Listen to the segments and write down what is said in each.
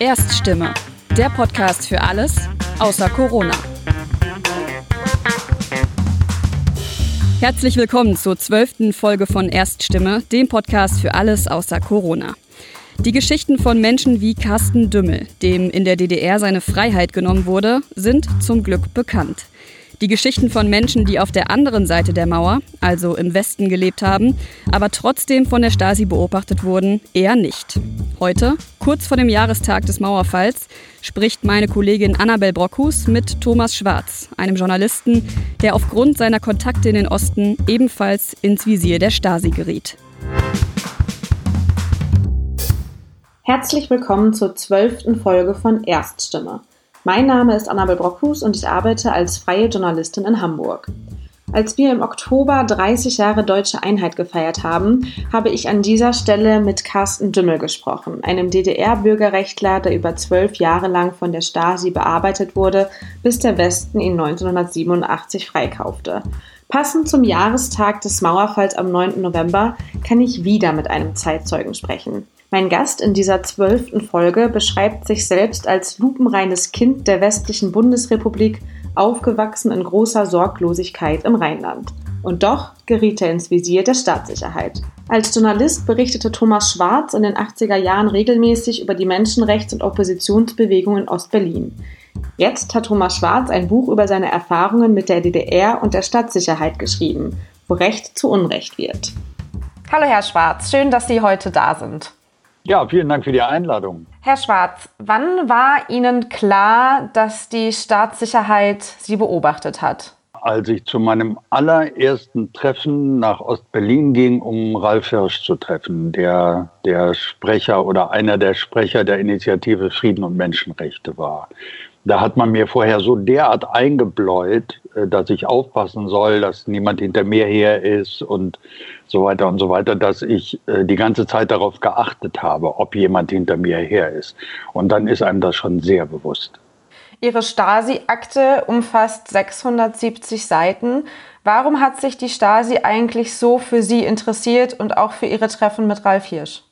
Erststimme, der Podcast für alles außer Corona. Herzlich willkommen zur zwölften Folge von Erststimme, dem Podcast für alles außer Corona. Die Geschichten von Menschen wie Carsten Dümmel, dem in der DDR seine Freiheit genommen wurde, sind zum Glück bekannt. Die Geschichten von Menschen, die auf der anderen Seite der Mauer, also im Westen gelebt haben, aber trotzdem von der Stasi beobachtet wurden, eher nicht. Heute, kurz vor dem Jahrestag des Mauerfalls, spricht meine Kollegin Annabel Brockhus mit Thomas Schwarz, einem Journalisten, der aufgrund seiner Kontakte in den Osten ebenfalls ins Visier der Stasi geriet. Herzlich willkommen zur zwölften Folge von Erststimme. Mein Name ist Annabel Brockhus und ich arbeite als freie Journalistin in Hamburg. Als wir im Oktober 30 Jahre deutsche Einheit gefeiert haben, habe ich an dieser Stelle mit Carsten Dümmel gesprochen, einem DDR-Bürgerrechtler, der über zwölf Jahre lang von der Stasi bearbeitet wurde, bis der Westen ihn 1987 freikaufte. Passend zum Jahrestag des Mauerfalls am 9. November kann ich wieder mit einem Zeitzeugen sprechen. Mein Gast in dieser zwölften Folge beschreibt sich selbst als lupenreines Kind der westlichen Bundesrepublik, aufgewachsen in großer Sorglosigkeit im Rheinland. Und doch geriet er ins Visier der Staatssicherheit. Als Journalist berichtete Thomas Schwarz in den 80er Jahren regelmäßig über die Menschenrechts- und Oppositionsbewegung in Ostberlin. Jetzt hat Thomas Schwarz ein Buch über seine Erfahrungen mit der DDR und der Stadtsicherheit geschrieben, wo Recht zu Unrecht wird. Hallo Herr Schwarz, schön, dass Sie heute da sind. Ja, vielen Dank für die Einladung. Herr Schwarz, wann war Ihnen klar, dass die Staatssicherheit Sie beobachtet hat? Als ich zu meinem allerersten Treffen nach Ostberlin ging, um Ralf Hirsch zu treffen, der der Sprecher oder einer der Sprecher der Initiative Frieden und Menschenrechte war. Da hat man mir vorher so derart eingebläut, äh, dass ich aufpassen soll, dass niemand hinter mir her ist und so weiter und so weiter, dass ich äh, die ganze Zeit darauf geachtet habe, ob jemand hinter mir her ist. Und dann ist einem das schon sehr bewusst. Ihre Stasi-Akte umfasst 670 Seiten. Warum hat sich die Stasi eigentlich so für Sie interessiert und auch für Ihre Treffen mit Ralf Hirsch?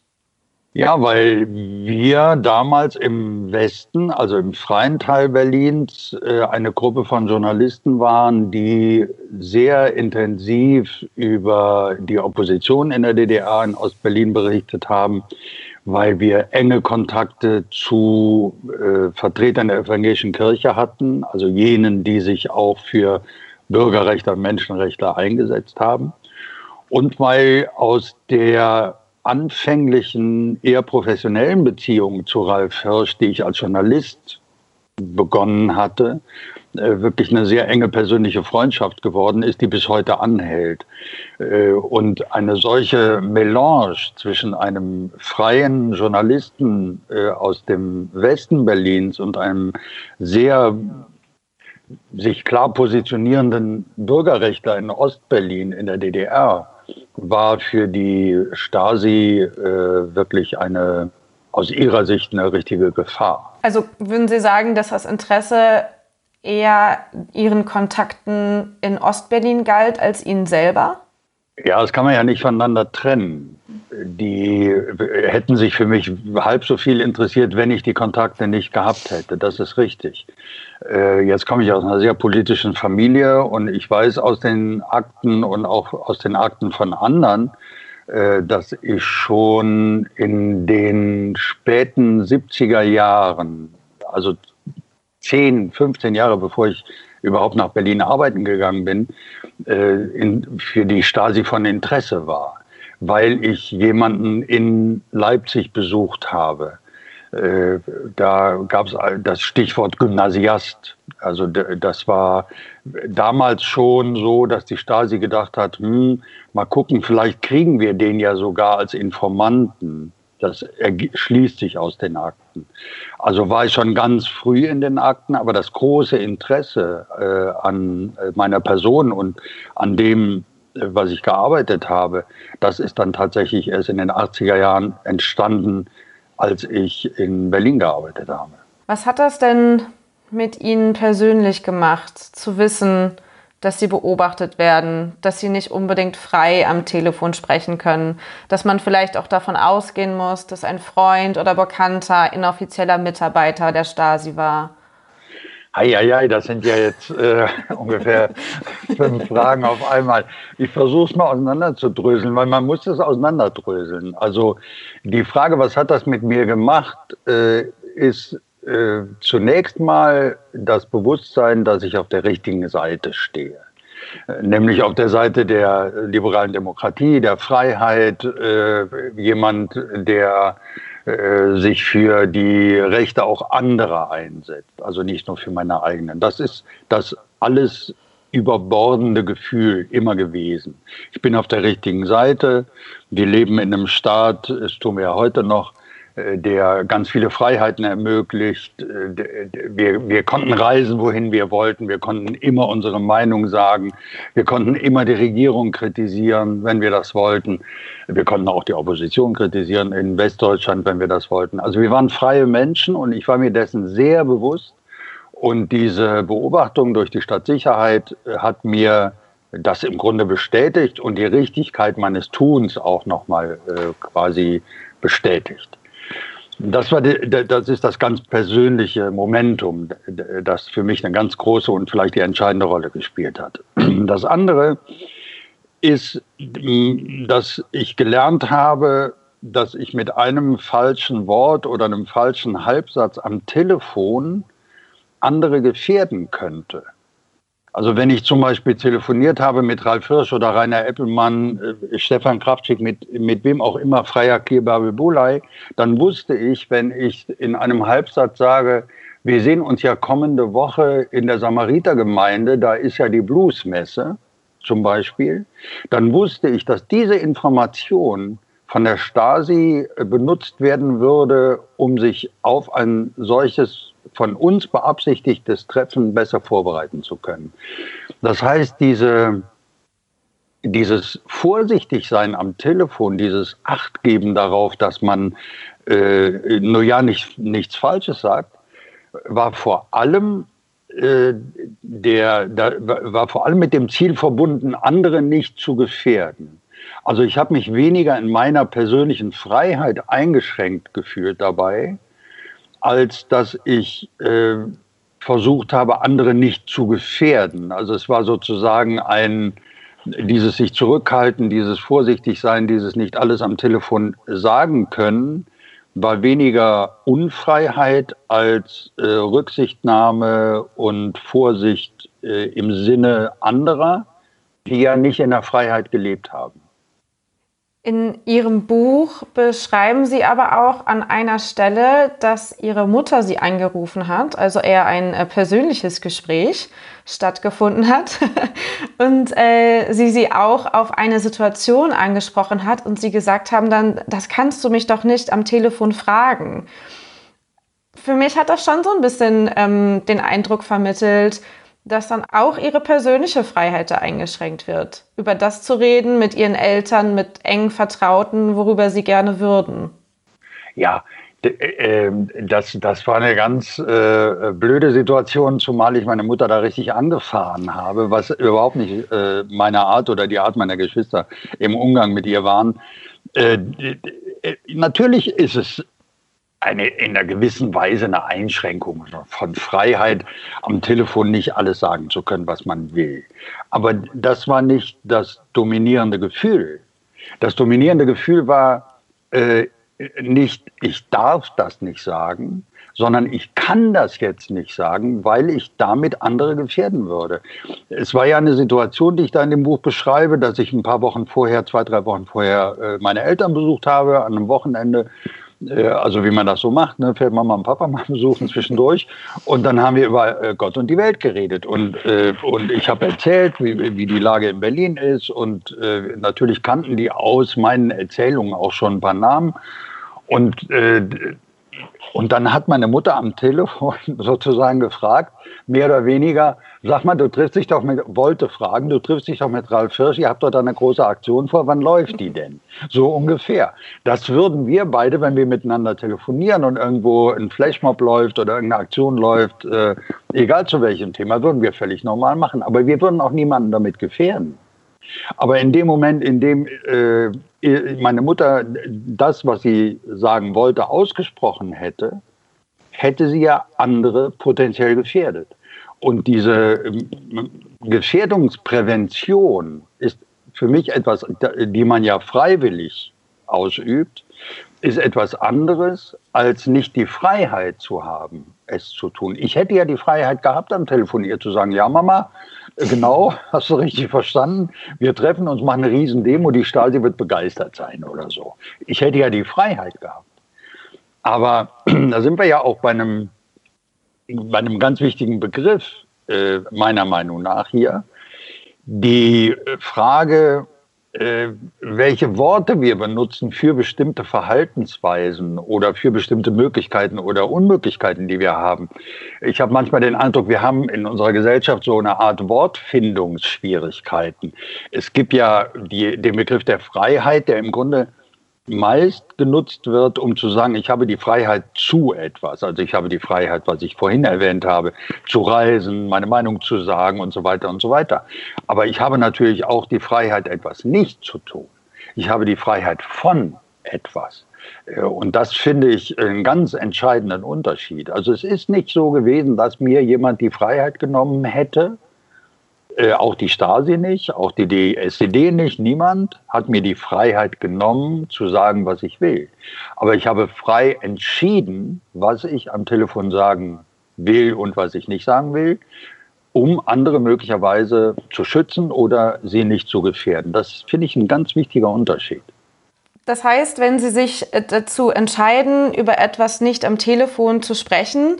Ja, weil wir damals im Westen, also im freien Teil Berlins, äh, eine Gruppe von Journalisten waren, die sehr intensiv über die Opposition in der DDR in Ostberlin berichtet haben, weil wir enge Kontakte zu äh, Vertretern der evangelischen Kirche hatten, also jenen, die sich auch für Bürgerrechte und Menschenrechte eingesetzt haben. Und weil aus der anfänglichen, eher professionellen Beziehungen zu Ralf Hirsch, die ich als Journalist begonnen hatte, äh, wirklich eine sehr enge persönliche Freundschaft geworden ist, die bis heute anhält. Äh, und eine solche Melange zwischen einem freien Journalisten äh, aus dem Westen Berlins und einem sehr sich klar positionierenden Bürgerrechtler in Ostberlin in der DDR war für die Stasi äh, wirklich eine, aus ihrer Sicht eine richtige Gefahr. Also würden Sie sagen, dass das Interesse eher Ihren Kontakten in Ostberlin galt als Ihnen selber? Ja, das kann man ja nicht voneinander trennen. Die hätten sich für mich halb so viel interessiert, wenn ich die Kontakte nicht gehabt hätte. Das ist richtig. Äh, jetzt komme ich aus einer sehr politischen Familie und ich weiß aus den Akten und auch aus den Akten von anderen, äh, dass ich schon in den späten 70er Jahren, also 10, 15 Jahre bevor ich überhaupt nach Berlin arbeiten gegangen bin, äh, in, für die Stasi von Interesse war, weil ich jemanden in Leipzig besucht habe. Äh, da gab es das Stichwort Gymnasiast. Also das war damals schon so, dass die Stasi gedacht hat, hm, mal gucken, vielleicht kriegen wir den ja sogar als Informanten. Das schließt sich aus den Akten. Also war ich schon ganz früh in den Akten, aber das große Interesse äh, an äh, meiner Person und an dem, äh, was ich gearbeitet habe, das ist dann tatsächlich erst in den 80er Jahren entstanden, als ich in Berlin gearbeitet habe. Was hat das denn mit Ihnen persönlich gemacht, zu wissen, dass sie beobachtet werden, dass sie nicht unbedingt frei am Telefon sprechen können, dass man vielleicht auch davon ausgehen muss, dass ein Freund oder Bekannter inoffizieller Mitarbeiter der Stasi war. Eieiei, das sind ja jetzt äh, ungefähr fünf Fragen auf einmal. Ich versuche es mal auseinanderzudröseln, weil man muss es auseinanderdröseln. Also die Frage, was hat das mit mir gemacht, äh, ist äh, zunächst mal das Bewusstsein, dass ich auf der richtigen Seite stehe. Äh, nämlich auf der Seite der liberalen Demokratie, der Freiheit, äh, jemand, der äh, sich für die Rechte auch anderer einsetzt, also nicht nur für meine eigenen. Das ist das alles überbordende Gefühl immer gewesen. Ich bin auf der richtigen Seite. Wir leben in einem Staat, es tun wir ja heute noch, der ganz viele Freiheiten ermöglicht. Äh, wir, wir konnten reisen, wohin wir wollten. Wir konnten immer unsere Meinung sagen. Wir konnten immer die Regierung kritisieren, wenn wir das wollten. Wir konnten auch die Opposition kritisieren in Westdeutschland, wenn wir das wollten. Also wir waren freie Menschen und ich war mir dessen sehr bewusst. Und diese Beobachtung durch die Stadtsicherheit äh, hat mir das im Grunde bestätigt und die Richtigkeit meines Tuns auch nochmal äh, quasi bestätigt. Das, war die, das ist das ganz persönliche Momentum, das für mich eine ganz große und vielleicht die entscheidende Rolle gespielt hat. Das andere ist, dass ich gelernt habe, dass ich mit einem falschen Wort oder einem falschen Halbsatz am Telefon andere gefährden könnte. Also wenn ich zum Beispiel telefoniert habe mit Ralf Hirsch oder Rainer Eppelmann, äh, Stefan Kraftschick, mit, mit wem auch immer, Freier Kirbabel Bulay, dann wusste ich, wenn ich in einem Halbsatz sage, wir sehen uns ja kommende Woche in der Samaritergemeinde, da ist ja die Bluesmesse zum Beispiel, dann wusste ich, dass diese Information von der Stasi benutzt werden würde, um sich auf ein solches von uns beabsichtigtes Treffen besser vorbereiten zu können. Das heißt, diese, dieses Vorsichtigsein am Telefon, dieses Achtgeben darauf, dass man äh, nur ja nicht, nichts Falsches sagt, war vor allem äh, der, war vor allem mit dem Ziel verbunden, andere nicht zu gefährden. Also ich habe mich weniger in meiner persönlichen Freiheit eingeschränkt gefühlt dabei, als dass ich äh, versucht habe, andere nicht zu gefährden. Also es war sozusagen ein, dieses sich zurückhalten, dieses vorsichtig sein, dieses nicht alles am Telefon sagen können, war weniger Unfreiheit als äh, Rücksichtnahme und Vorsicht äh, im Sinne anderer, die ja nicht in der Freiheit gelebt haben. In Ihrem Buch beschreiben Sie aber auch an einer Stelle, dass Ihre Mutter Sie angerufen hat, also eher ein äh, persönliches Gespräch stattgefunden hat und äh, sie Sie auch auf eine Situation angesprochen hat und Sie gesagt haben dann, das kannst du mich doch nicht am Telefon fragen. Für mich hat das schon so ein bisschen ähm, den Eindruck vermittelt, dass dann auch ihre persönliche Freiheit da eingeschränkt wird, über das zu reden mit ihren Eltern, mit engen Vertrauten, worüber sie gerne würden. Ja, äh, das, das war eine ganz äh, blöde Situation, zumal ich meine Mutter da richtig angefahren habe, was überhaupt nicht äh, meine Art oder die Art meiner Geschwister im Umgang mit ihr waren. Äh, natürlich ist es eine, in einer gewissen Weise eine Einschränkung von Freiheit, am Telefon nicht alles sagen zu können, was man will. Aber das war nicht das dominierende Gefühl. Das dominierende Gefühl war äh, nicht, ich darf das nicht sagen, sondern ich kann das jetzt nicht sagen, weil ich damit andere gefährden würde. Es war ja eine Situation, die ich da in dem Buch beschreibe, dass ich ein paar Wochen vorher, zwei, drei Wochen vorher äh, meine Eltern besucht habe an einem Wochenende also wie man das so macht, ne, fährt Mama und Papa mal besuchen zwischendurch. Und dann haben wir über äh, Gott und die Welt geredet. Und, äh, und ich habe erzählt, wie, wie die Lage in Berlin ist. Und äh, natürlich kannten die aus meinen Erzählungen auch schon ein paar Namen. Und, äh, und dann hat meine Mutter am Telefon sozusagen gefragt, mehr oder weniger, Sag mal, du triffst dich doch mit, wollte fragen, du triffst dich doch mit Ralf Hirsch, ihr habt dort eine große Aktion vor, wann läuft die denn? So ungefähr. Das würden wir beide, wenn wir miteinander telefonieren und irgendwo ein Flashmob läuft oder irgendeine Aktion läuft, äh, egal zu welchem Thema, würden wir völlig normal machen. Aber wir würden auch niemanden damit gefährden. Aber in dem Moment, in dem äh, meine Mutter das, was sie sagen wollte, ausgesprochen hätte, hätte sie ja andere potenziell gefährdet. Und diese ähm, Gefährdungsprävention ist für mich etwas, die man ja freiwillig ausübt, ist etwas anderes, als nicht die Freiheit zu haben, es zu tun. Ich hätte ja die Freiheit gehabt, am Telefon ihr zu sagen, ja Mama, genau, hast du richtig verstanden, wir treffen uns, machen eine Riesendemo, die Stasi wird begeistert sein oder so. Ich hätte ja die Freiheit gehabt. Aber da sind wir ja auch bei einem, bei einem ganz wichtigen Begriff, äh, meiner Meinung nach hier. Die Frage, äh, welche Worte wir benutzen für bestimmte Verhaltensweisen oder für bestimmte Möglichkeiten oder Unmöglichkeiten, die wir haben. Ich habe manchmal den Eindruck, wir haben in unserer Gesellschaft so eine Art Wortfindungsschwierigkeiten. Es gibt ja die, den Begriff der Freiheit, der im Grunde meist genutzt wird, um zu sagen, ich habe die Freiheit zu etwas. Also ich habe die Freiheit, was ich vorhin erwähnt habe, zu reisen, meine Meinung zu sagen und so weiter und so weiter. Aber ich habe natürlich auch die Freiheit, etwas nicht zu tun. Ich habe die Freiheit von etwas. Äh, und das finde ich einen ganz entscheidenden Unterschied. Also es ist nicht so gewesen, dass mir jemand die Freiheit genommen hätte, äh, auch die Stasi nicht, auch die, die SED nicht, niemand hat mir die Freiheit genommen, zu sagen, was ich will. Aber ich habe frei entschieden, was ich am Telefon sagen will und was ich nicht sagen will, um andere möglicherweise zu schützen oder sie nicht zu gefährden. Das finde ich ein ganz wichtiger Unterschied. Das heißt, wenn Sie sich äh, dazu entscheiden, über etwas nicht am Telefon zu sprechen,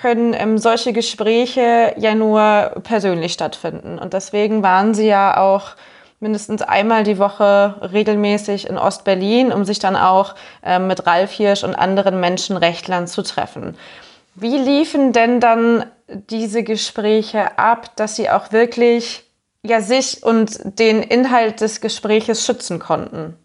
können ähm, solche Gespräche ja nur persönlich stattfinden. Und deswegen waren sie ja auch mindestens einmal die Woche regelmäßig in Ostberlin, um sich dann auch ähm, mit Ralf Hirsch und anderen Menschenrechtlern zu treffen. Wie liefen denn dann diese Gespräche ab, dass sie auch wirklich ja sich und den Inhalt des Gespräches schützen konnten?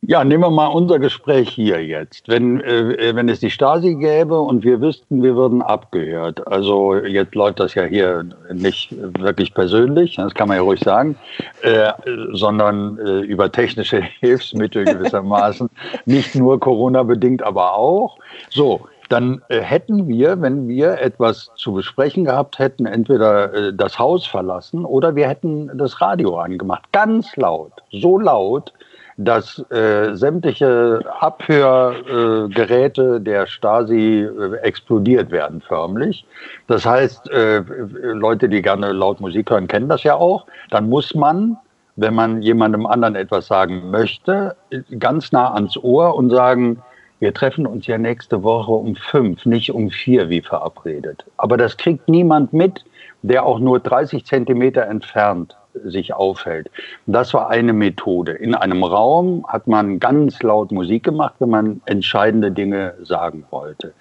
Ja, nehmen wir mal unser Gespräch hier jetzt. Wenn, äh, wenn es die Stasi gäbe und wir wüssten, wir würden abgehört. Also jetzt läuft das ja hier nicht wirklich persönlich, das kann man ja ruhig sagen, äh, sondern äh, über technische Hilfsmittel gewissermaßen. nicht nur Corona-bedingt, aber auch. So, dann äh, hätten wir, wenn wir etwas zu besprechen gehabt hätten, entweder äh, das Haus verlassen oder wir hätten das Radio angemacht. Ganz laut, so laut, dass äh, sämtliche Abhörgeräte äh, der Stasi äh, explodiert werden förmlich. Das heißt, äh, Leute, die gerne laut Musik hören, kennen das ja auch. Dann muss man, wenn man jemandem anderen etwas sagen möchte, ganz nah ans Ohr und sagen, wir treffen uns ja nächste Woche um fünf, nicht um vier wie verabredet. Aber das kriegt niemand mit, der auch nur 30 Zentimeter entfernt sich aufhält. Das war eine Methode. In einem Raum hat man ganz laut Musik gemacht, wenn man entscheidende Dinge sagen wollte.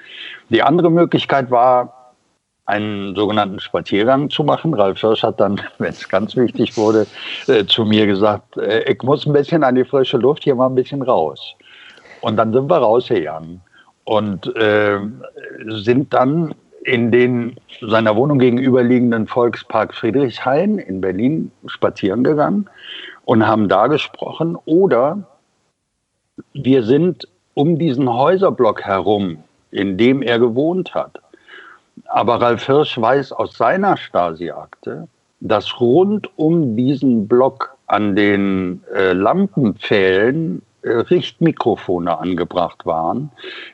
Die andere Möglichkeit war, einen sogenannten Spaziergang zu machen. Ralf Hirsch hat dann, wenn es ganz wichtig wurde, äh, zu mir gesagt, äh, ich muss ein bisschen an die frische Luft, hier mal ein bisschen raus. Und dann sind wir rausgegangen und äh, sind dann in den seiner Wohnung gegenüberliegenden Volkspark Friedrichshain in Berlin spazieren gegangen und haben da gesprochen. Oder wir sind um diesen Häuserblock herum, in dem er gewohnt hat. Aber Ralf Hirsch weiß aus seiner Stasi-Akte, dass rund um diesen Block an den äh, Lampenpfählen äh, Richtmikrofone angebracht waren,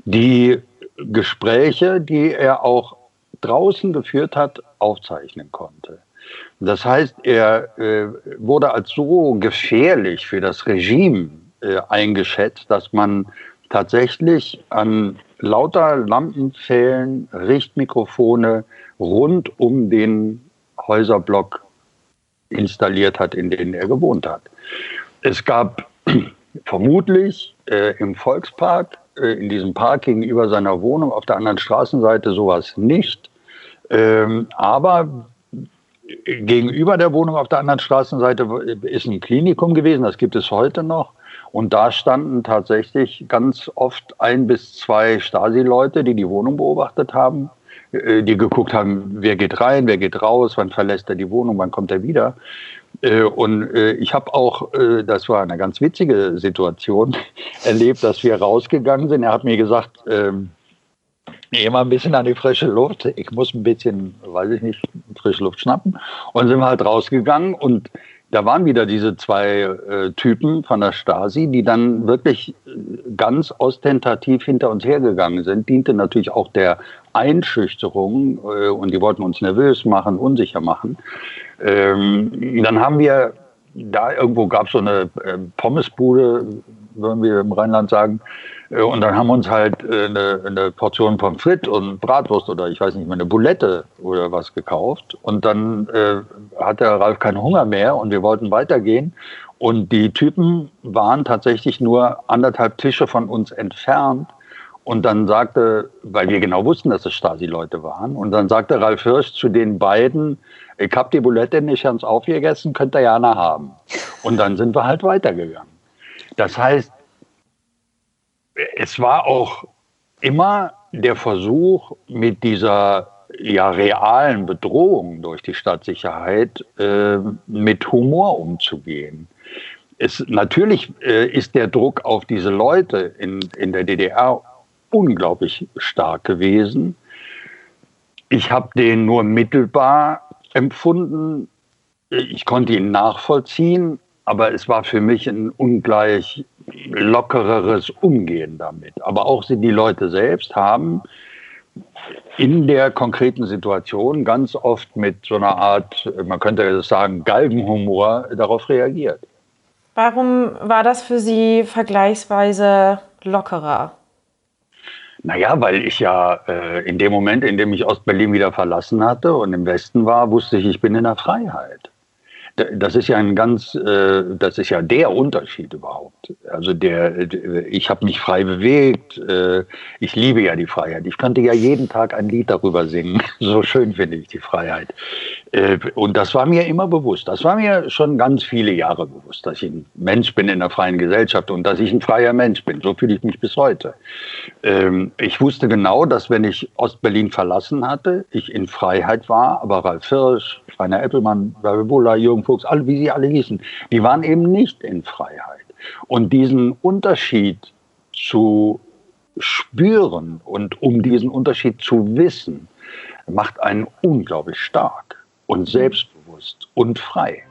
die Gespräche, die er auch draußen geführt hat, aufzeichnen konnte. Das heißt, er äh, wurde als so gefährlich für das Regime äh, eingeschätzt, dass man tatsächlich an lauter Lampenpfählen Richtmikrofone rund um den Häuserblock installiert hat, in denen er gewohnt hat. Es gab vermutlich äh, im Volkspark, äh, in diesem Park gegenüber seiner Wohnung auf der anderen Straßenseite sowas nicht. Ähm, aber gegenüber der Wohnung auf der anderen Straßenseite ist ein Klinikum gewesen, das gibt es heute noch. Und da standen tatsächlich ganz oft ein bis zwei Stasi-Leute, die die Wohnung beobachtet haben, äh, die geguckt haben, wer geht rein, wer geht raus, wann verlässt er die Wohnung, wann kommt er wieder. Äh, und äh, ich habe auch, das war eine ganz witzige Situation, erlebt, dass wir rausgegangen sind. Er hat mir gesagt, mal ein bisschen an die frische Luft. Ich muss ein bisschen, weiß ich nicht, frische Luft schnappen. Und sind wir halt rausgegangen und da waren wieder diese zwei äh, Typen von der Stasi, die dann wirklich ganz ostentativ hinter uns hergegangen sind. Diente natürlich auch der Einschüchterung äh, und die wollten uns nervös machen, unsicher machen. Ähm, dann haben wir, da irgendwo gab es so eine äh, Pommesbude, würden wir im Rheinland sagen, und dann haben wir uns halt äh, eine, eine Portion Pommes frites und Bratwurst oder ich weiß nicht mehr, eine Bulette oder was gekauft. Und dann äh, hatte Ralf keinen Hunger mehr und wir wollten weitergehen. Und die Typen waren tatsächlich nur anderthalb Tische von uns entfernt. Und dann sagte, weil wir genau wussten, dass es Stasi-Leute waren, und dann sagte Ralf Hirsch zu den beiden, ich habe die Bulette nicht ganz aufgegessen, könnt ihr ja noch haben. Und dann sind wir halt weitergegangen. Das heißt, es war auch immer der Versuch, mit dieser ja, realen Bedrohung durch die Stadtsicherheit äh, mit Humor umzugehen. Es, natürlich äh, ist der Druck auf diese Leute in, in der DDR unglaublich stark gewesen. Ich habe den nur mittelbar empfunden. Ich konnte ihn nachvollziehen, aber es war für mich ein ungleich lockereres Umgehen damit. Aber auch die Leute selbst haben in der konkreten Situation ganz oft mit so einer Art, man könnte sagen, Galgenhumor darauf reagiert. Warum war das für Sie vergleichsweise lockerer? Naja, weil ich ja äh, in dem Moment, in dem ich Ostberlin wieder verlassen hatte und im Westen war, wusste ich, ich bin in der Freiheit. Das ist ja ein ganz, äh, das ist ja der Unterschied überhaupt. Also der, ich habe mich frei bewegt. Äh, ich liebe ja die Freiheit. Ich könnte ja jeden Tag ein Lied darüber singen. So schön finde ich die Freiheit. Äh, und das war mir immer bewusst. Das war mir schon ganz viele Jahre bewusst, dass ich ein Mensch bin in einer freien Gesellschaft und dass ich ein freier Mensch bin. So fühle ich mich bis heute. Ähm, ich wusste genau, dass wenn ich Ostberlin verlassen hatte, ich in Freiheit war, aber Ralf Hirsch, Rainer Eppelmann, Babibullah, Jürgen Fuchs, alle, wie sie alle hießen, die waren eben nicht in Freiheit. Und diesen Unterschied zu spüren und um diesen Unterschied zu wissen, macht einen unglaublich stark und selbstbewusst und frei.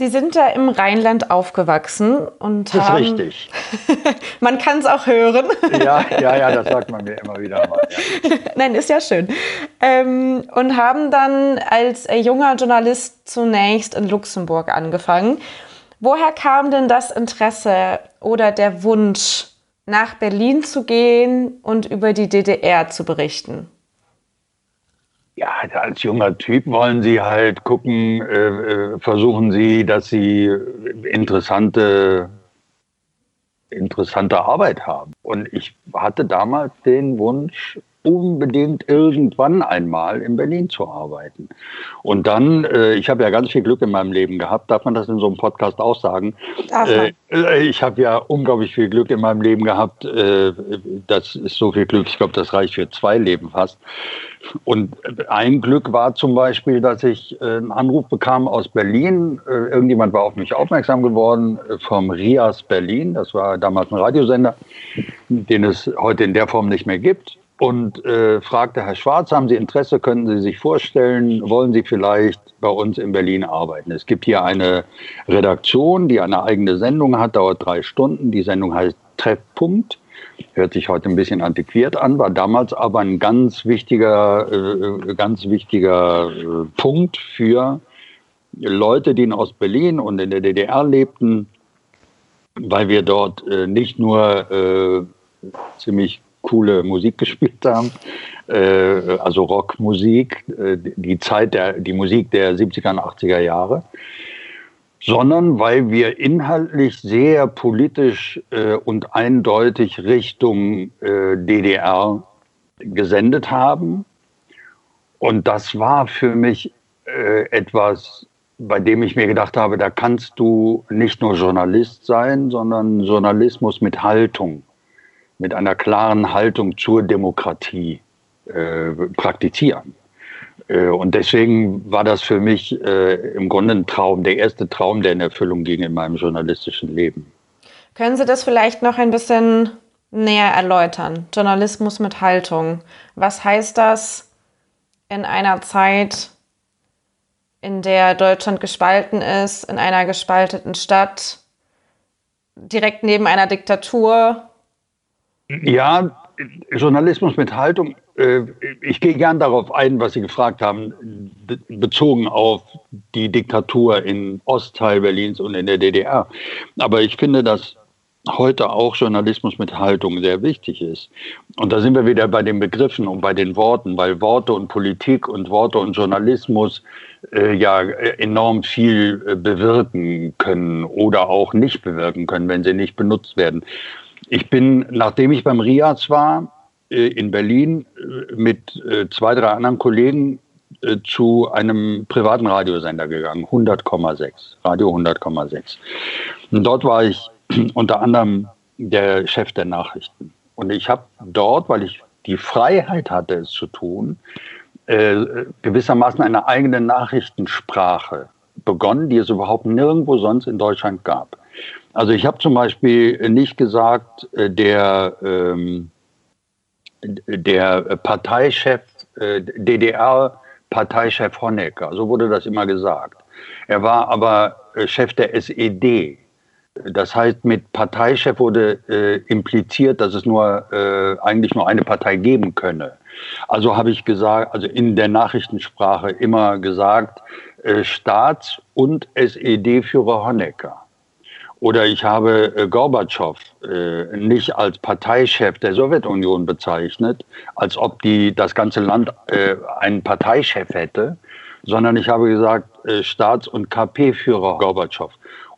Sie sind da im Rheinland aufgewachsen und das haben, ist richtig. man kann es auch hören. ja, ja, ja, das sagt man mir immer wieder mal. Ja. Nein, ist ja schön. Ähm, und haben dann als junger Journalist zunächst in Luxemburg angefangen. Woher kam denn das Interesse oder der Wunsch, nach Berlin zu gehen und über die DDR zu berichten? Ja, als junger Typ wollen Sie halt gucken, äh, äh, versuchen Sie, dass Sie interessante, interessante Arbeit haben. Und ich hatte damals den Wunsch, unbedingt irgendwann einmal in Berlin zu arbeiten. Und dann, äh, ich habe ja ganz viel Glück in meinem Leben gehabt, darf man das in so einem Podcast auch sagen? Äh, äh, ich habe ja unglaublich viel Glück in meinem Leben gehabt. Äh, das ist so viel Glück, ich glaube, das reicht für zwei Leben fast. Und ein Glück war zum Beispiel, dass ich äh, einen Anruf bekam aus Berlin. Äh, irgendjemand war auf mich aufmerksam geworden vom RIAS Berlin. Das war damals ein Radiosender, den es heute in der Form nicht mehr gibt und äh, fragte Herr Schwarz, haben Sie Interesse, könnten Sie sich vorstellen, wollen Sie vielleicht bei uns in Berlin arbeiten? Es gibt hier eine Redaktion, die eine eigene Sendung hat, dauert drei Stunden. Die Sendung heißt Treffpunkt. Hört sich heute ein bisschen antiquiert an, war damals aber ein ganz wichtiger, äh, ganz wichtiger äh, Punkt für Leute, die in Ostberlin und in der DDR lebten, weil wir dort äh, nicht nur äh, ziemlich coole Musik gespielt haben, äh, also Rockmusik, äh, die Zeit der, die Musik der 70er und 80er Jahre, sondern weil wir inhaltlich sehr politisch äh, und eindeutig Richtung äh, DDR gesendet haben. Und das war für mich äh, etwas, bei dem ich mir gedacht habe, da kannst du nicht nur Journalist sein, sondern Journalismus mit Haltung, mit einer klaren Haltung zur Demokratie äh, praktizieren. Äh, und deswegen war das für mich äh, im Grunde ein Traum, der erste Traum, der in Erfüllung ging in meinem journalistischen Leben. Können Sie das vielleicht noch ein bisschen näher erläutern? Journalismus mit Haltung. Was heißt das in einer Zeit, in der Deutschland gespalten ist, in einer gespalteten Stadt, direkt neben einer Diktatur? Ja, Journalismus mit Haltung. Äh, ich gehe gern darauf ein, was Sie gefragt haben, bezogen auf die Diktatur in Ostteil Berlins und in der DDR. Aber ich finde, dass heute auch Journalismus mit Haltung sehr wichtig ist. Und da sind wir wieder bei den Begriffen und bei den Worten, weil Worte und Politik und Worte und Journalismus äh, ja enorm viel äh, bewirken können oder auch nicht bewirken können, wenn sie nicht benutzt werden. Ich bin, nachdem ich beim RIAS war, äh, in Berlin äh, mit äh, zwei, drei anderen Kollegen zu einem privaten Radiosender gegangen, 100,6, Radio 100,6. Und dort war ich unter anderem der Chef der Nachrichten. Und ich habe dort, weil ich die Freiheit hatte, es zu tun, gewissermaßen eine eigene Nachrichtensprache begonnen, die es überhaupt nirgendwo sonst in Deutschland gab. Also ich habe zum Beispiel nicht gesagt, äh, der, ähm, der Parteichef, äh, DDR-Parteichef Honecker, so wurde das immer gesagt. Er war aber äh, Chef der SED, das heißt, mit Parteichef wurde äh, impliziert, dass es nur äh, eigentlich nur eine Partei geben könne. Also habe ich gesagt, also in der Nachrichtensprache immer gesagt, äh, Staats- und SED-Führer Honecker. Oder ich habe äh, Gorbatschow äh, nicht als Parteichef der Sowjetunion bezeichnet, als ob die das ganze Land äh, einen Parteichef hätte, sondern ich habe gesagt äh, Staats- und KP-Führer Gorbatschow.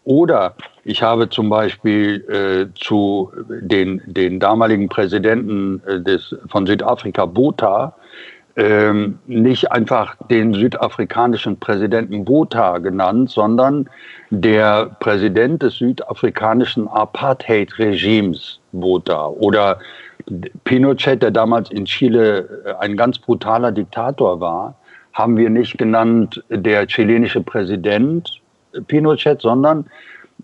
Oder ich habe zum Beispiel äh, zu den, den damaligen Präsidenten äh, des, von Südafrika, Botha, ähm, nicht einfach den südafrikanischen Präsidenten Botha genannt, sondern der Präsident des südafrikanischen Apartheid-Regimes Botha oder Pinochet, der damals in Chile äh, ein ganz brutaler Diktator war, haben wir nicht genannt der chilenische Präsident Pinochet, sondern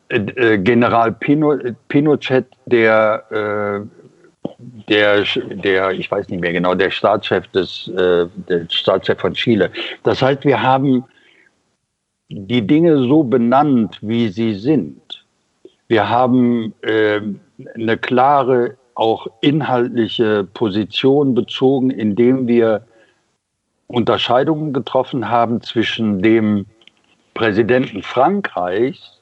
äh, äh, General Pino, Pinochet, der, der, der, ich weiß nicht mehr genau, der Staatschef des, äh, der Staatschef von Chile. Das heißt, wir haben die Dinge so benannt, wie sie sind. Wir haben äh, eine klare, auch inhaltliche Position bezogen, indem wir Unterscheidungen getroffen haben zwischen dem Präsidenten Frankreichs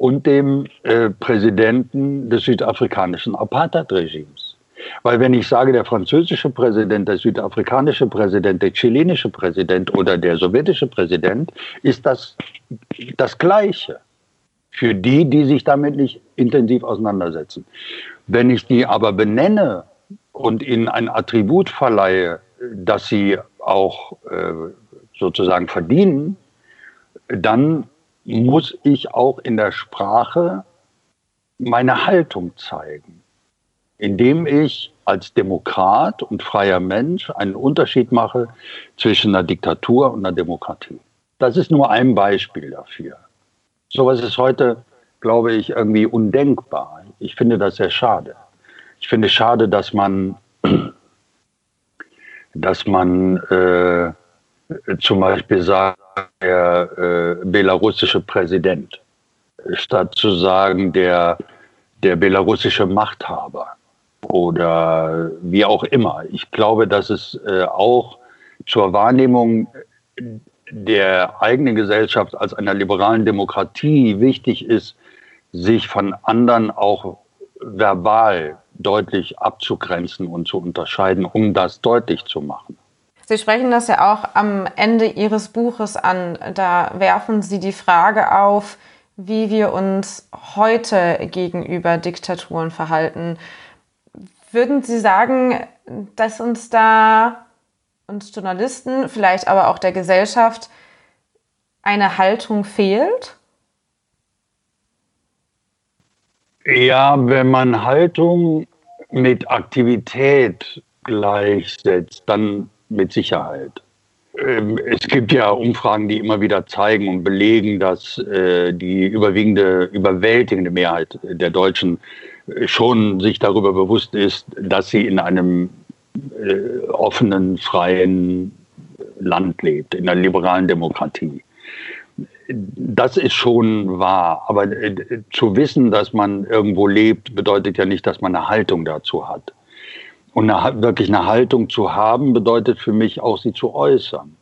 und dem äh, Präsidenten des südafrikanischen Apartheid-Regimes. Weil wenn ich sage, der französische Präsident, der südafrikanische Präsident, der chilenische Präsident oder der sowjetische Präsident, ist das das Gleiche für die, die sich damit nicht intensiv auseinandersetzen. Wenn ich die aber benenne und ihnen ein Attribut verleihe, das sie auch äh, sozusagen verdienen, dann muss ich auch in der Sprache meine Haltung zeigen, indem ich als Demokrat und freier Mensch einen Unterschied mache zwischen einer Diktatur und einer Demokratie. Das ist nur ein Beispiel dafür. Sowas ist heute, glaube ich, irgendwie undenkbar. Ich finde das sehr schade. Ich finde schade, dass man, dass man äh, zum Beispiel sagt, der äh, belarussische Präsident, statt zu sagen der, der belarussische Machthaber oder wie auch immer. Ich glaube, dass es äh, auch zur Wahrnehmung der eigenen Gesellschaft als einer liberalen Demokratie wichtig ist, sich von anderen auch verbal deutlich abzugrenzen und zu unterscheiden, um das deutlich zu machen. Sie sprechen das ja auch am Ende Ihres Buches an. Da werfen Sie die Frage auf, wie wir uns heute gegenüber Diktaturen verhalten. Würden Sie sagen, dass uns da uns Journalisten, vielleicht aber auch der Gesellschaft eine Haltung fehlt? Ja, wenn man Haltung mit Aktivität gleichsetzt, dann mit Sicherheit. Ähm, es gibt ja Umfragen, die immer wieder zeigen und belegen, dass äh, die überwiegende, überwältigende Mehrheit der Deutschen äh, schon sich darüber bewusst ist, dass sie in einem äh, offenen, freien Land lebt, in einer liberalen Demokratie. Das ist schon wahr, aber zu wissen, dass man irgendwo lebt, bedeutet ja nicht, dass man eine Haltung dazu hat. Und eine, wirklich eine Haltung zu haben, bedeutet für mich auch, sie zu äußern.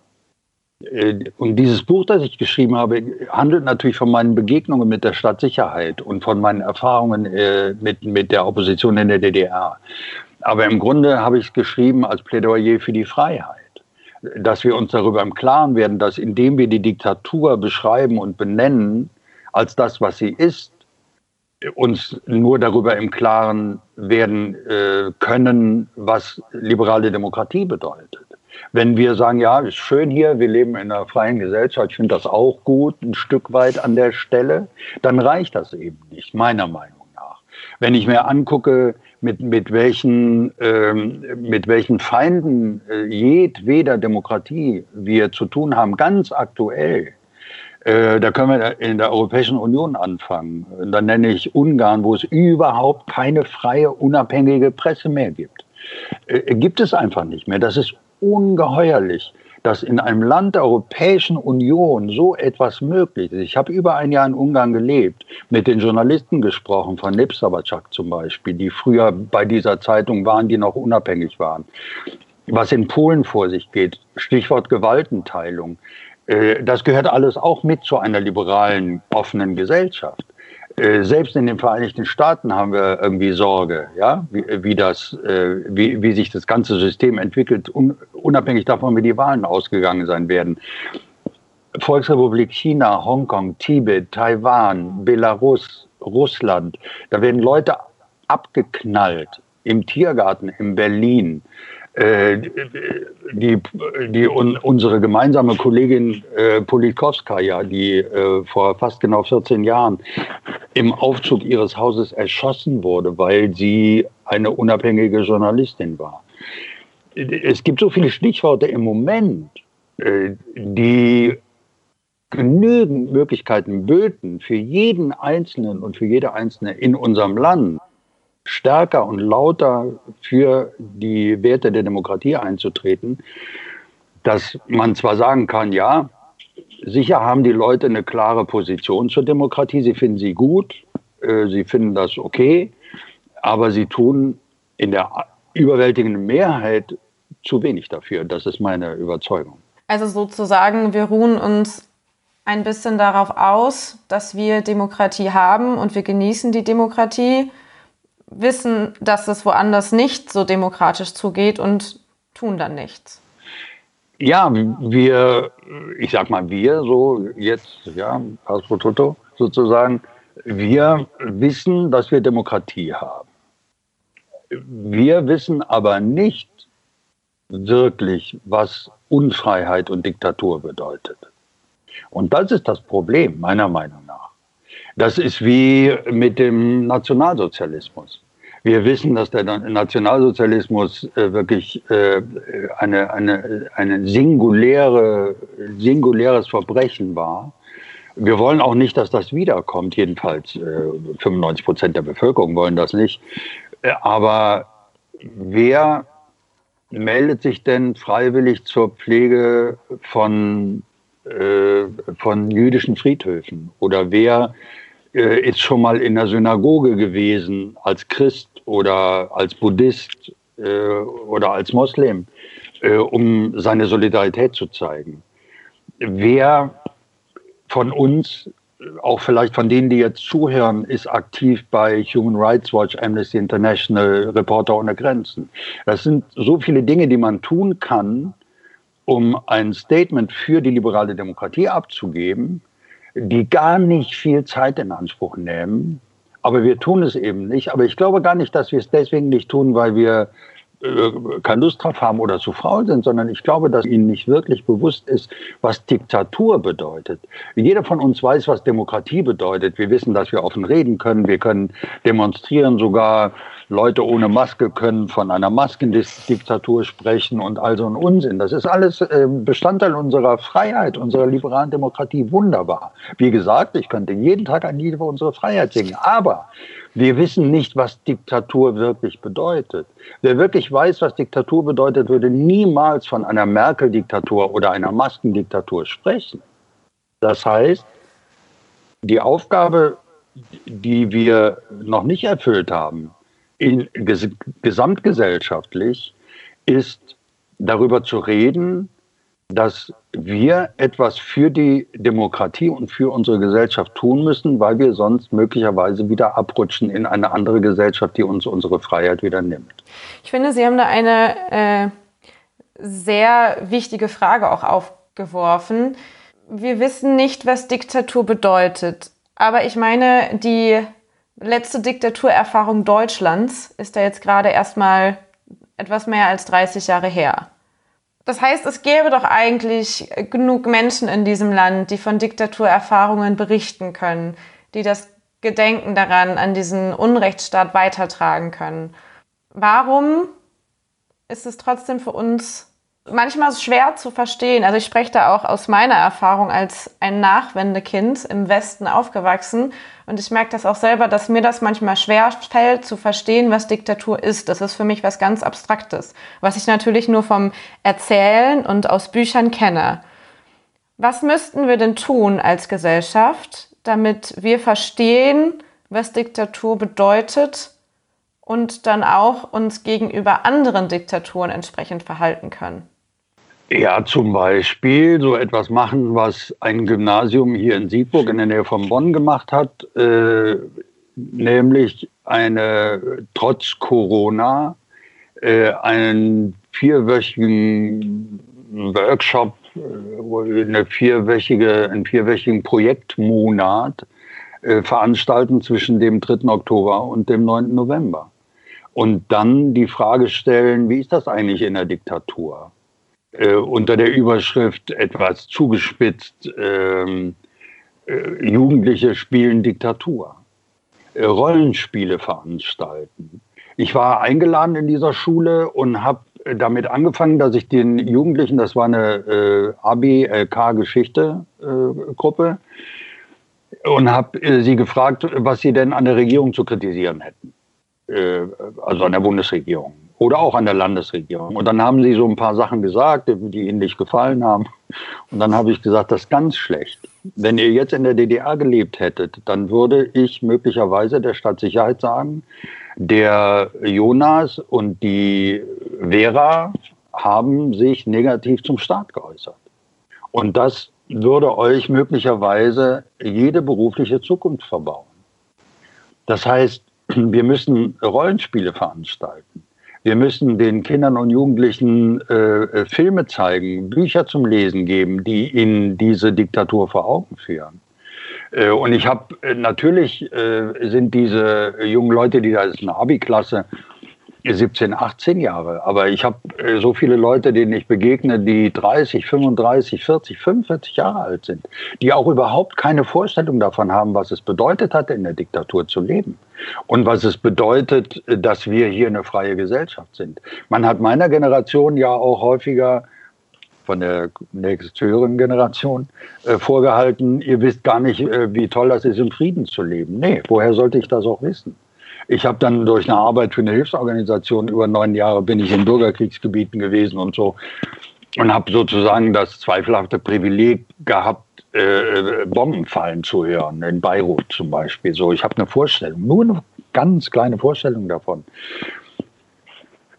Äh, und dieses Buch, das ich geschrieben habe, handelt natürlich von meinen Begegnungen mit der Stadtsicherheit und von meinen Erfahrungen äh, mit, mit der Opposition in der DDR. Aber im Grunde habe ich es geschrieben als Plädoyer für die Freiheit. Dass wir uns darüber im Klaren werden, dass indem wir die Diktatur beschreiben und benennen als das, was sie ist, uns nur darüber im Klaren werden äh, können, was liberale Demokratie bedeutet. Wenn wir sagen, ja, ist schön hier, wir leben in einer freien Gesellschaft, ich finde das auch gut, ein Stück weit an der Stelle, dann reicht das eben nicht, meiner Meinung nach. Wenn ich mir angucke, mit, mit, welchen, ähm, mit welchen Feinden äh, jedweder Demokratie wir zu tun haben, ganz aktuell, äh, da können wir in der Europäischen Union anfangen. Dann nenne ich Ungarn, wo es überhaupt keine freie, unabhängige Presse mehr gibt. Äh, gibt es einfach nicht mehr. Das ist ungeheuerlich, dass in einem Land der Europäischen Union so etwas möglich ist. Ich habe über ein Jahr in Ungarn gelebt, mit den Journalisten gesprochen, von Nepsavacak zum Beispiel, die früher bei dieser Zeitung waren, die noch unabhängig waren. Was in Polen vor sich geht, Stichwort Gewaltenteilung. Äh, das gehört alles auch mit zu einer liberalen, offenen Gesellschaft. Äh, selbst in den Vereinigten Staaten haben wir irgendwie Sorge, ja, wie, wie das, äh, wie, wie sich das ganze System entwickelt, unabhängig davon, wie die Wahlen ausgegangen sein werden. Volksrepublik China, Hongkong, Tibet, Taiwan, Belarus, Russland, da werden Leute abgeknallt im Tiergarten in Berlin. Äh, die, die un, unsere gemeinsame Kollegin äh, Politkovskaya, die äh, vor fast genau 14 Jahren im Aufzug ihres Hauses erschossen wurde, weil sie eine unabhängige Journalistin war. Es gibt so viele Stichworte im Moment, äh, die genügend Möglichkeiten böten für jeden Einzelnen und für jede Einzelne in unserem Land, stärker und lauter für die Werte der Demokratie einzutreten, dass man zwar sagen kann, ja, sicher haben die Leute eine klare Position zur Demokratie, sie finden sie gut, äh, sie finden das okay, aber sie tun in der überwältigenden Mehrheit zu wenig dafür. Das ist meine Überzeugung. Also sozusagen, wir ruhen uns ein bisschen darauf aus, dass wir Demokratie haben und wir genießen die Demokratie wissen, dass es woanders nicht so demokratisch zugeht und tun dann nichts. Ja, wir, ich sag mal wir, so jetzt, ja, Pass Toto sozusagen, wir wissen, dass wir Demokratie haben. Wir wissen aber nicht wirklich, was Unfreiheit und Diktatur bedeutet. Und das ist das Problem, meiner Meinung. Das ist wie mit dem Nationalsozialismus. Wir wissen, dass der Nationalsozialismus äh, wirklich äh, eine, eine, eine singuläre, singuläres Verbrechen war. Wir wollen auch nicht, dass das wiederkommt. Jedenfalls äh, 95 Prozent der Bevölkerung wollen das nicht. Äh, aber wer meldet sich denn freiwillig zur Pflege von, äh, von jüdischen Friedhöfen? Oder wer äh, ist schon mal in der Synagoge gewesen als Christ oder als Buddhist äh, oder als Moslem, äh, um seine Solidarität zu zeigen. Wer von uns, auch vielleicht von denen, die jetzt zuhören, ist aktiv bei Human Rights Watch, Amnesty International, Reporter ohne Grenzen. Das sind so viele Dinge, die man tun kann, um ein Statement für die liberale Demokratie abzugeben, die gar nicht viel Zeit in Anspruch nehmen. Aber wir tun es eben nicht. Aber ich glaube gar nicht, dass wir es deswegen nicht tun, weil wir äh, keine Lust drauf haben oder zu faul sind, sondern ich glaube, dass ihnen nicht wirklich bewusst ist, was Diktatur bedeutet. Jeder von uns weiß, was Demokratie bedeutet. Wir wissen, dass wir offen reden können, wir können demonstrieren, sogar Leute ohne Maske können von einer Maskendiktatur sprechen und all so ein Unsinn. Das ist alles äh, Bestandteil unserer Freiheit, unserer liberalen Demokratie. Wunderbar. Wie gesagt, ich könnte jeden Tag ein Lied über unsere Freiheit singen, aber wir wissen nicht, was Diktatur wirklich bedeutet. Wer wirklich weiß, was Diktatur bedeutet, würde niemals von einer Merkel-Diktatur oder einer Maskendiktatur sprechen. Das heißt, die Aufgabe, die wir noch nicht erfüllt haben, in, ges gesamtgesellschaftlich, ist darüber zu reden, dass wir etwas für die Demokratie und für unsere Gesellschaft tun müssen, weil wir sonst möglicherweise wieder abrutschen in eine andere Gesellschaft, die uns unsere Freiheit wieder nimmt. Ich finde, Sie haben da eine äh, sehr wichtige Frage auch aufgeworfen. Wir wissen nicht, was Diktatur bedeutet. Aber ich meine, die letzte Diktaturerfahrung Deutschlands ist da jetzt gerade erstmal etwas mehr als 30 Jahre her. Das heißt, es gäbe doch eigentlich genug Menschen in diesem Land, die von Diktaturerfahrungen berichten können, die das Gedenken daran an diesen Unrechtsstaat weitertragen können. Warum ist es trotzdem für uns manchmal schwer zu verstehen. Also ich spreche da auch aus meiner Erfahrung als ein Nachwendekind im Westen aufgewachsen. Und ich merke das auch selber, dass mir das manchmal schwer fällt zu verstehen, was Diktatur ist. Das ist für mich was ganz Abstraktes, was ich natürlich nur vom Erzählen und aus Büchern kenne. Was müssten wir denn tun als Gesellschaft, damit wir verstehen, was Diktatur bedeutet und dann auch uns gegenüber anderen Diktaturen entsprechend verhalten können? Ja, zum Beispiel so etwas machen, was ein Gymnasium hier in Siegburg in der Nähe von Bonn gemacht hat, äh, nämlich eine trotz Corona äh, einen vierwöchigen Workshop, äh, eine vierwöchige, einen vierwöchigen Projektmonat äh, veranstalten zwischen dem 3. Oktober und dem 9. November. Und dann die Frage stellen, wie ist das eigentlich in der Diktatur? Äh, unter der Überschrift etwas zugespitzt, ähm, äh, Jugendliche spielen Diktatur, äh, Rollenspiele veranstalten. Ich war eingeladen in dieser Schule und habe damit angefangen, dass ich den Jugendlichen, das war eine äh, ABLK-Geschichte-Gruppe, äh, und habe äh, sie gefragt, was sie denn an der Regierung zu kritisieren hätten, äh, also an der Bundesregierung oder auch an der Landesregierung. Und dann haben sie so ein paar Sachen gesagt, die ihnen nicht gefallen haben. Und dann habe ich gesagt, das ist ganz schlecht. Wenn ihr jetzt in der DDR gelebt hättet, dann würde ich möglicherweise der Stadtsicherheit sagen, der Jonas und die Vera haben sich negativ zum Staat geäußert. Und das würde euch möglicherweise jede berufliche Zukunft verbauen. Das heißt, wir müssen Rollenspiele veranstalten. Wir müssen den Kindern und Jugendlichen äh, Filme zeigen, Bücher zum Lesen geben, die ihnen diese Diktatur vor Augen führen. Äh, und ich habe äh, natürlich äh, sind diese jungen Leute, die da ist eine Abi-Klasse, 17, 18 Jahre. Aber ich habe äh, so viele Leute, denen ich begegne, die 30, 35, 40, 45 Jahre alt sind, die auch überhaupt keine Vorstellung davon haben, was es bedeutet hat, in der Diktatur zu leben. Und was es bedeutet, dass wir hier eine freie Gesellschaft sind. Man hat meiner Generation ja auch häufiger von der nächsthöheren Generation äh, vorgehalten, ihr wisst gar nicht, äh, wie toll das ist, im Frieden zu leben. Nee, woher sollte ich das auch wissen? Ich habe dann durch eine Arbeit für eine Hilfsorganisation über neun Jahre bin ich in Bürgerkriegsgebieten gewesen und so und habe sozusagen das zweifelhafte Privileg gehabt, äh, Bomben fallen zu hören, in Beirut zum Beispiel. So, ich habe eine Vorstellung, nur eine ganz kleine Vorstellung davon.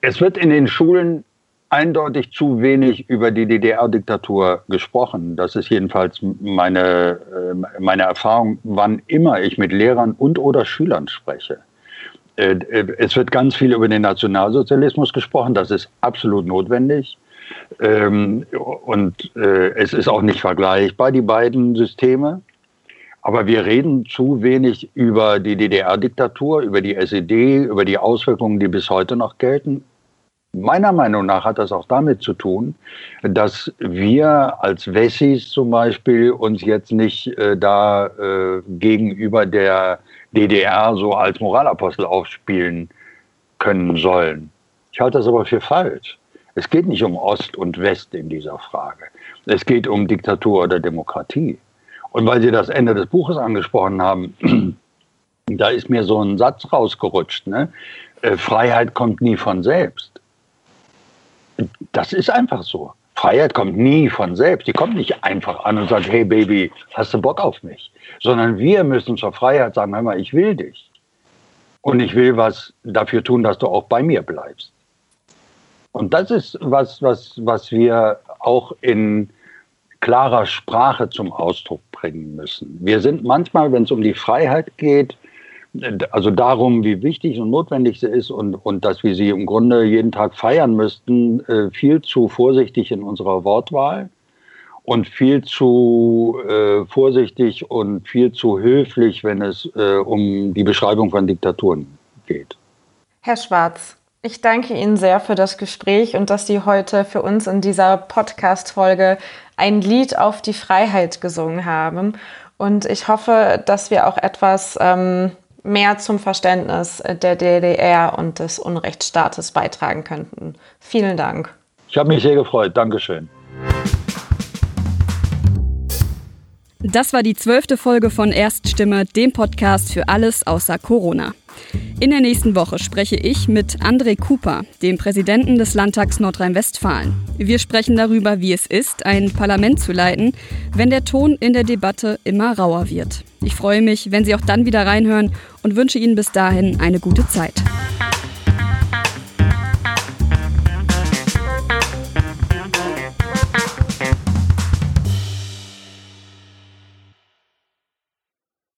Es wird in den Schulen eindeutig zu wenig über die DDR-Diktatur gesprochen. Das ist jedenfalls meine, äh, meine Erfahrung, wann immer ich mit Lehrern und oder Schülern spreche. Äh, äh, es wird ganz viel über den Nationalsozialismus gesprochen. Das ist absolut notwendig. Ähm, und äh, es ist auch nicht vergleichbar, die beiden Systeme. Aber wir reden zu wenig über die DDR-Diktatur, über die SED, über die Auswirkungen, die bis heute noch gelten. Meiner Meinung nach hat das auch damit zu tun, dass wir als Wessis zum Beispiel uns jetzt nicht äh, da äh, gegenüber der DDR so als Moralapostel aufspielen können sollen. Ich halte das aber für falsch. Es geht nicht um Ost und West in dieser Frage. Es geht um Diktatur oder Demokratie. Und weil Sie das Ende des Buches angesprochen haben, da ist mir so ein Satz rausgerutscht. Ne? Äh, Freiheit kommt nie von selbst. Das ist einfach so. Freiheit kommt nie von selbst. Die kommt nicht einfach an und sagt, hey Baby, hast du Bock auf mich? Sondern wir müssen zur Freiheit sagen, hör mal, ich will dich. Und ich will was dafür tun, dass du auch bei mir bleibst. Und das ist was, was, was wir auch in klarer Sprache zum Ausdruck bringen müssen. Wir sind manchmal, wenn es um die Freiheit geht, also darum, wie wichtig und notwendig sie ist und, und dass wir sie im Grunde jeden Tag feiern müssten, äh, viel zu vorsichtig in unserer Wortwahl und viel zu äh, vorsichtig und viel zu höflich, wenn es äh, um die Beschreibung von Diktaturen geht. Herr Schwarz, ich danke Ihnen sehr für das Gespräch und dass Sie heute für uns in dieser Podcast-Folge ein Lied auf die Freiheit gesungen haben. Und ich hoffe, dass wir auch etwas ähm, mehr zum Verständnis der DDR und des Unrechtsstaates beitragen könnten. Vielen Dank. Ich habe mich sehr gefreut. Dankeschön. Das war die zwölfte Folge von Erststimme, dem Podcast für alles außer Corona. In der nächsten Woche spreche ich mit André Cooper, dem Präsidenten des Landtags Nordrhein-Westfalen. Wir sprechen darüber, wie es ist, ein Parlament zu leiten, wenn der Ton in der Debatte immer rauer wird. Ich freue mich, wenn Sie auch dann wieder reinhören und wünsche Ihnen bis dahin eine gute Zeit.